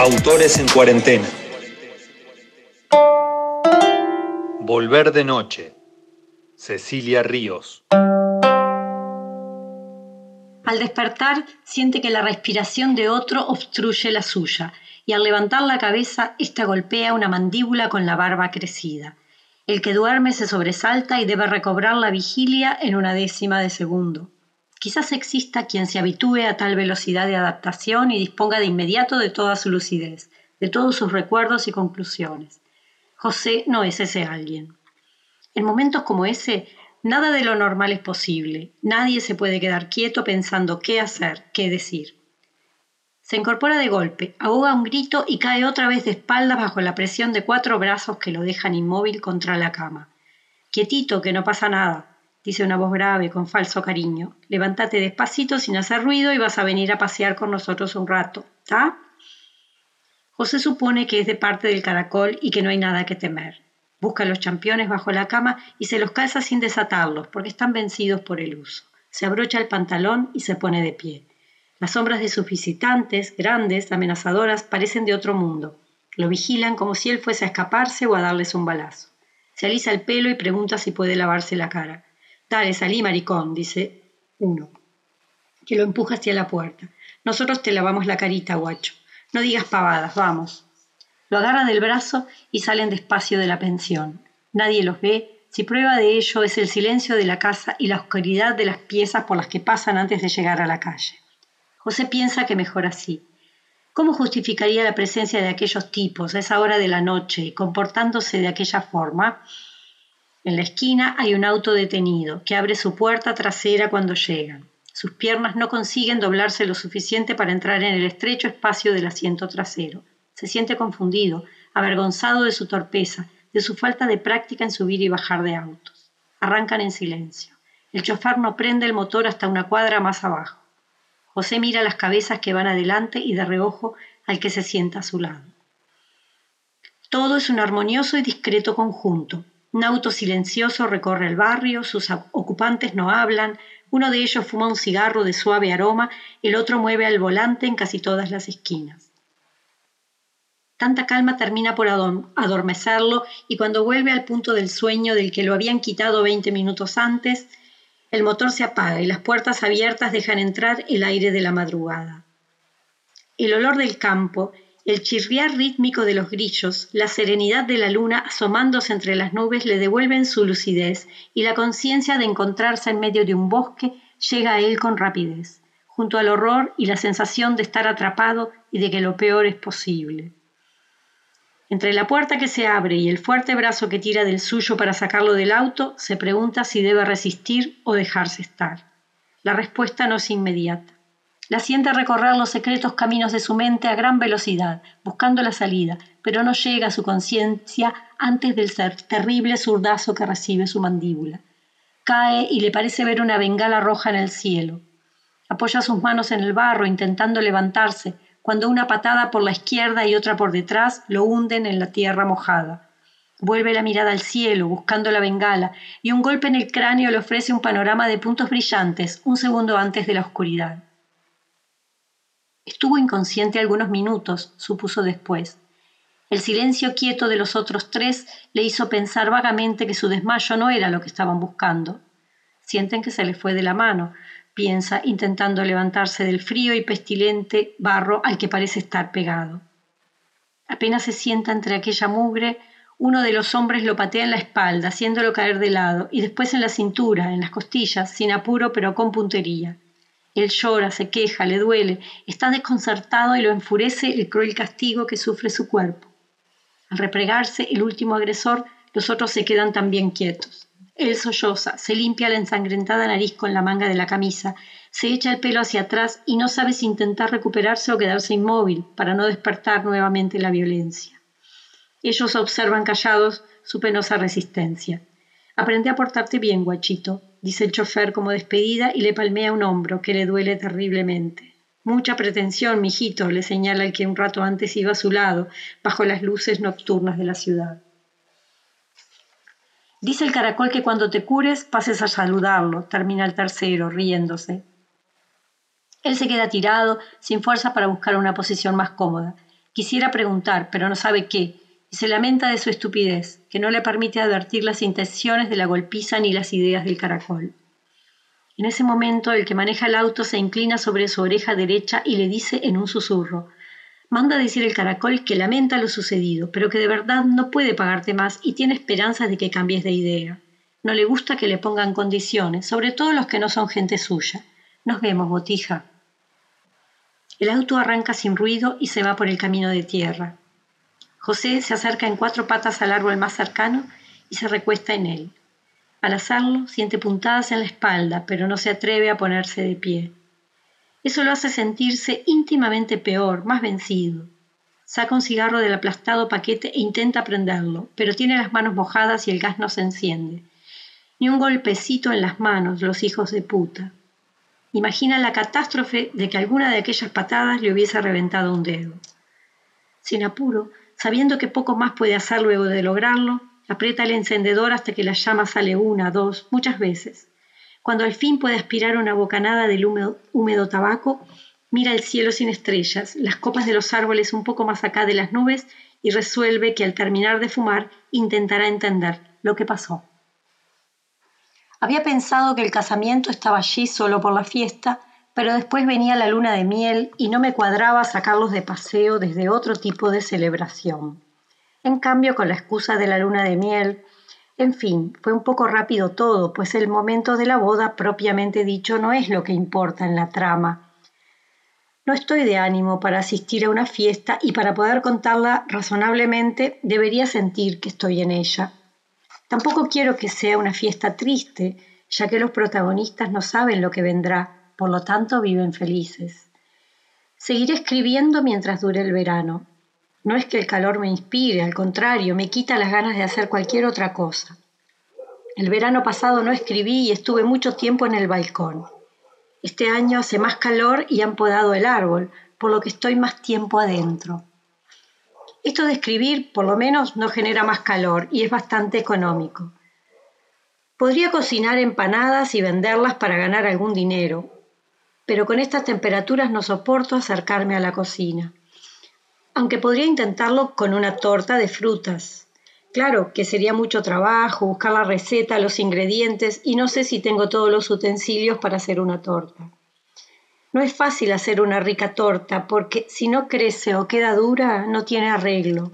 Autores en cuarentena. Volver de noche. Cecilia Ríos. Al despertar, siente que la respiración de otro obstruye la suya, y al levantar la cabeza, ésta golpea una mandíbula con la barba crecida. El que duerme se sobresalta y debe recobrar la vigilia en una décima de segundo. Quizás exista quien se habitúe a tal velocidad de adaptación y disponga de inmediato de toda su lucidez, de todos sus recuerdos y conclusiones. José no es ese alguien. En momentos como ese, nada de lo normal es posible. Nadie se puede quedar quieto pensando qué hacer, qué decir. Se incorpora de golpe, ahoga un grito y cae otra vez de espaldas bajo la presión de cuatro brazos que lo dejan inmóvil contra la cama. Quietito, que no pasa nada, dice una voz grave con falso cariño. Levántate despacito sin hacer ruido y vas a venir a pasear con nosotros un rato, ¿está? José supone que es de parte del caracol y que no hay nada que temer. Busca los championes bajo la cama y se los calza sin desatarlos porque están vencidos por el uso. Se abrocha el pantalón y se pone de pie. Las sombras de sus visitantes, grandes, amenazadoras, parecen de otro mundo. Lo vigilan como si él fuese a escaparse o a darles un balazo. Se alisa el pelo y pregunta si puede lavarse la cara. Dale, salí, maricón, dice uno, que lo empuja hacia la puerta. Nosotros te lavamos la carita, guacho. No digas pavadas, vamos. Lo agarra del brazo y salen despacio de la pensión. Nadie los ve. Si prueba de ello es el silencio de la casa y la oscuridad de las piezas por las que pasan antes de llegar a la calle. José piensa que mejor así. ¿Cómo justificaría la presencia de aquellos tipos a esa hora de la noche y comportándose de aquella forma? En la esquina hay un auto detenido que abre su puerta trasera cuando llegan. Sus piernas no consiguen doblarse lo suficiente para entrar en el estrecho espacio del asiento trasero. Se siente confundido, avergonzado de su torpeza, de su falta de práctica en subir y bajar de autos. Arrancan en silencio. El chofer no prende el motor hasta una cuadra más abajo. José mira las cabezas que van adelante y de reojo al que se sienta a su lado. Todo es un armonioso y discreto conjunto. Un auto silencioso recorre el barrio, sus ocupantes no hablan, uno de ellos fuma un cigarro de suave aroma, el otro mueve al volante en casi todas las esquinas. Tanta calma termina por adormecerlo y cuando vuelve al punto del sueño del que lo habían quitado veinte minutos antes, el motor se apaga y las puertas abiertas dejan entrar el aire de la madrugada. El olor del campo, el chirriar rítmico de los grillos, la serenidad de la luna asomándose entre las nubes le devuelven su lucidez y la conciencia de encontrarse en medio de un bosque llega a él con rapidez, junto al horror y la sensación de estar atrapado y de que lo peor es posible. Entre la puerta que se abre y el fuerte brazo que tira del suyo para sacarlo del auto, se pregunta si debe resistir o dejarse estar. La respuesta no es inmediata. La siente recorrer los secretos caminos de su mente a gran velocidad, buscando la salida, pero no llega a su conciencia antes del terrible zurdazo que recibe su mandíbula. Cae y le parece ver una bengala roja en el cielo. Apoya sus manos en el barro intentando levantarse, cuando una patada por la izquierda y otra por detrás lo hunden en la tierra mojada. Vuelve la mirada al cielo, buscando la bengala, y un golpe en el cráneo le ofrece un panorama de puntos brillantes un segundo antes de la oscuridad. Estuvo inconsciente algunos minutos, supuso después. El silencio quieto de los otros tres le hizo pensar vagamente que su desmayo no era lo que estaban buscando. Sienten que se le fue de la mano, piensa, intentando levantarse del frío y pestilente barro al que parece estar pegado. Apenas se sienta entre aquella mugre, uno de los hombres lo patea en la espalda, haciéndolo caer de lado, y después en la cintura, en las costillas, sin apuro pero con puntería. Él llora, se queja, le duele, está desconcertado y lo enfurece el cruel castigo que sufre su cuerpo. Al replegarse el último agresor, los otros se quedan también quietos. Él solloza, se limpia la ensangrentada nariz con la manga de la camisa, se echa el pelo hacia atrás y no sabe si intentar recuperarse o quedarse inmóvil para no despertar nuevamente la violencia. Ellos observan callados su penosa resistencia. Aprende a portarte bien, guachito, dice el chofer como despedida y le palmea un hombro que le duele terriblemente. Mucha pretensión, mijito, le señala el que un rato antes iba a su lado, bajo las luces nocturnas de la ciudad. Dice el caracol que cuando te cures pases a saludarlo, termina el tercero, riéndose. Él se queda tirado, sin fuerza para buscar una posición más cómoda. Quisiera preguntar, pero no sabe qué, y se lamenta de su estupidez, que no le permite advertir las intenciones de la golpiza ni las ideas del caracol. En ese momento el que maneja el auto se inclina sobre su oreja derecha y le dice en un susurro, manda decir el caracol que lamenta lo sucedido, pero que de verdad no puede pagarte más y tiene esperanzas de que cambies de idea. No le gusta que le pongan condiciones, sobre todo los que no son gente suya. Nos vemos, botija. El auto arranca sin ruido y se va por el camino de tierra. José se acerca en cuatro patas al árbol más cercano y se recuesta en él. Al hacerlo, siente puntadas en la espalda, pero no se atreve a ponerse de pie. Eso lo hace sentirse íntimamente peor, más vencido. Saca un cigarro del aplastado paquete e intenta prenderlo, pero tiene las manos mojadas y el gas no se enciende. Ni un golpecito en las manos, los hijos de puta. Imagina la catástrofe de que alguna de aquellas patadas le hubiese reventado un dedo. Sin apuro, sabiendo que poco más puede hacer luego de lograrlo, Aprieta el encendedor hasta que la llama sale una, dos, muchas veces. Cuando al fin puede aspirar una bocanada del húmedo, tabaco, mira el cielo sin estrellas, las copas de los árboles un poco más acá de las nubes y resuelve que al terminar de fumar intentará entender lo que pasó. Había pensado que el casamiento estaba allí solo por la fiesta, pero después venía la luna de miel y no me cuadraba sacarlos de paseo desde otro tipo de celebración. En cambio, con la excusa de la luna de miel, en fin, fue un poco rápido todo, pues el momento de la boda propiamente dicho no es lo que importa en la trama. No estoy de ánimo para asistir a una fiesta y para poder contarla razonablemente debería sentir que estoy en ella. Tampoco quiero que sea una fiesta triste, ya que los protagonistas no saben lo que vendrá, por lo tanto viven felices. Seguiré escribiendo mientras dure el verano. No es que el calor me inspire, al contrario, me quita las ganas de hacer cualquier otra cosa. El verano pasado no escribí y estuve mucho tiempo en el balcón. Este año hace más calor y han podado el árbol, por lo que estoy más tiempo adentro. Esto de escribir, por lo menos, no genera más calor y es bastante económico. Podría cocinar empanadas y venderlas para ganar algún dinero, pero con estas temperaturas no soporto acercarme a la cocina aunque podría intentarlo con una torta de frutas. Claro que sería mucho trabajo buscar la receta, los ingredientes y no sé si tengo todos los utensilios para hacer una torta. No es fácil hacer una rica torta porque si no crece o queda dura no tiene arreglo.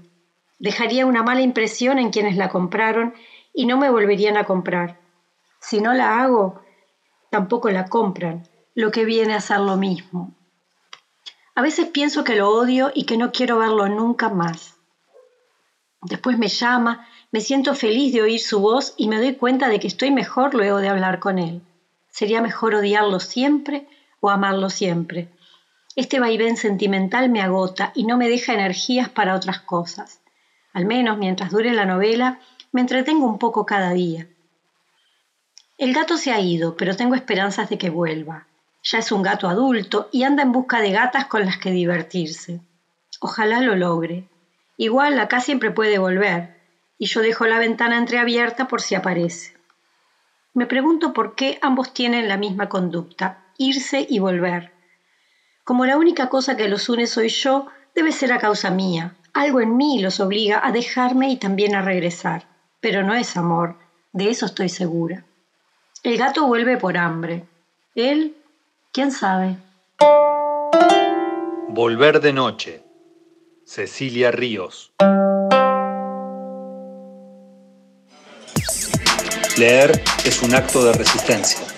Dejaría una mala impresión en quienes la compraron y no me volverían a comprar. Si no la hago, tampoco la compran, lo que viene a ser lo mismo. A veces pienso que lo odio y que no quiero verlo nunca más. Después me llama, me siento feliz de oír su voz y me doy cuenta de que estoy mejor luego de hablar con él. Sería mejor odiarlo siempre o amarlo siempre. Este vaivén sentimental me agota y no me deja energías para otras cosas. Al menos mientras dure la novela, me entretengo un poco cada día. El gato se ha ido, pero tengo esperanzas de que vuelva. Ya es un gato adulto y anda en busca de gatas con las que divertirse. Ojalá lo logre. Igual acá siempre puede volver, y yo dejo la ventana entreabierta por si aparece. Me pregunto por qué ambos tienen la misma conducta, irse y volver. Como la única cosa que los une soy yo, debe ser a causa mía. Algo en mí los obliga a dejarme y también a regresar. Pero no es amor, de eso estoy segura. El gato vuelve por hambre. Él ¿Quién sabe? Volver de noche. Cecilia Ríos. Leer es un acto de resistencia.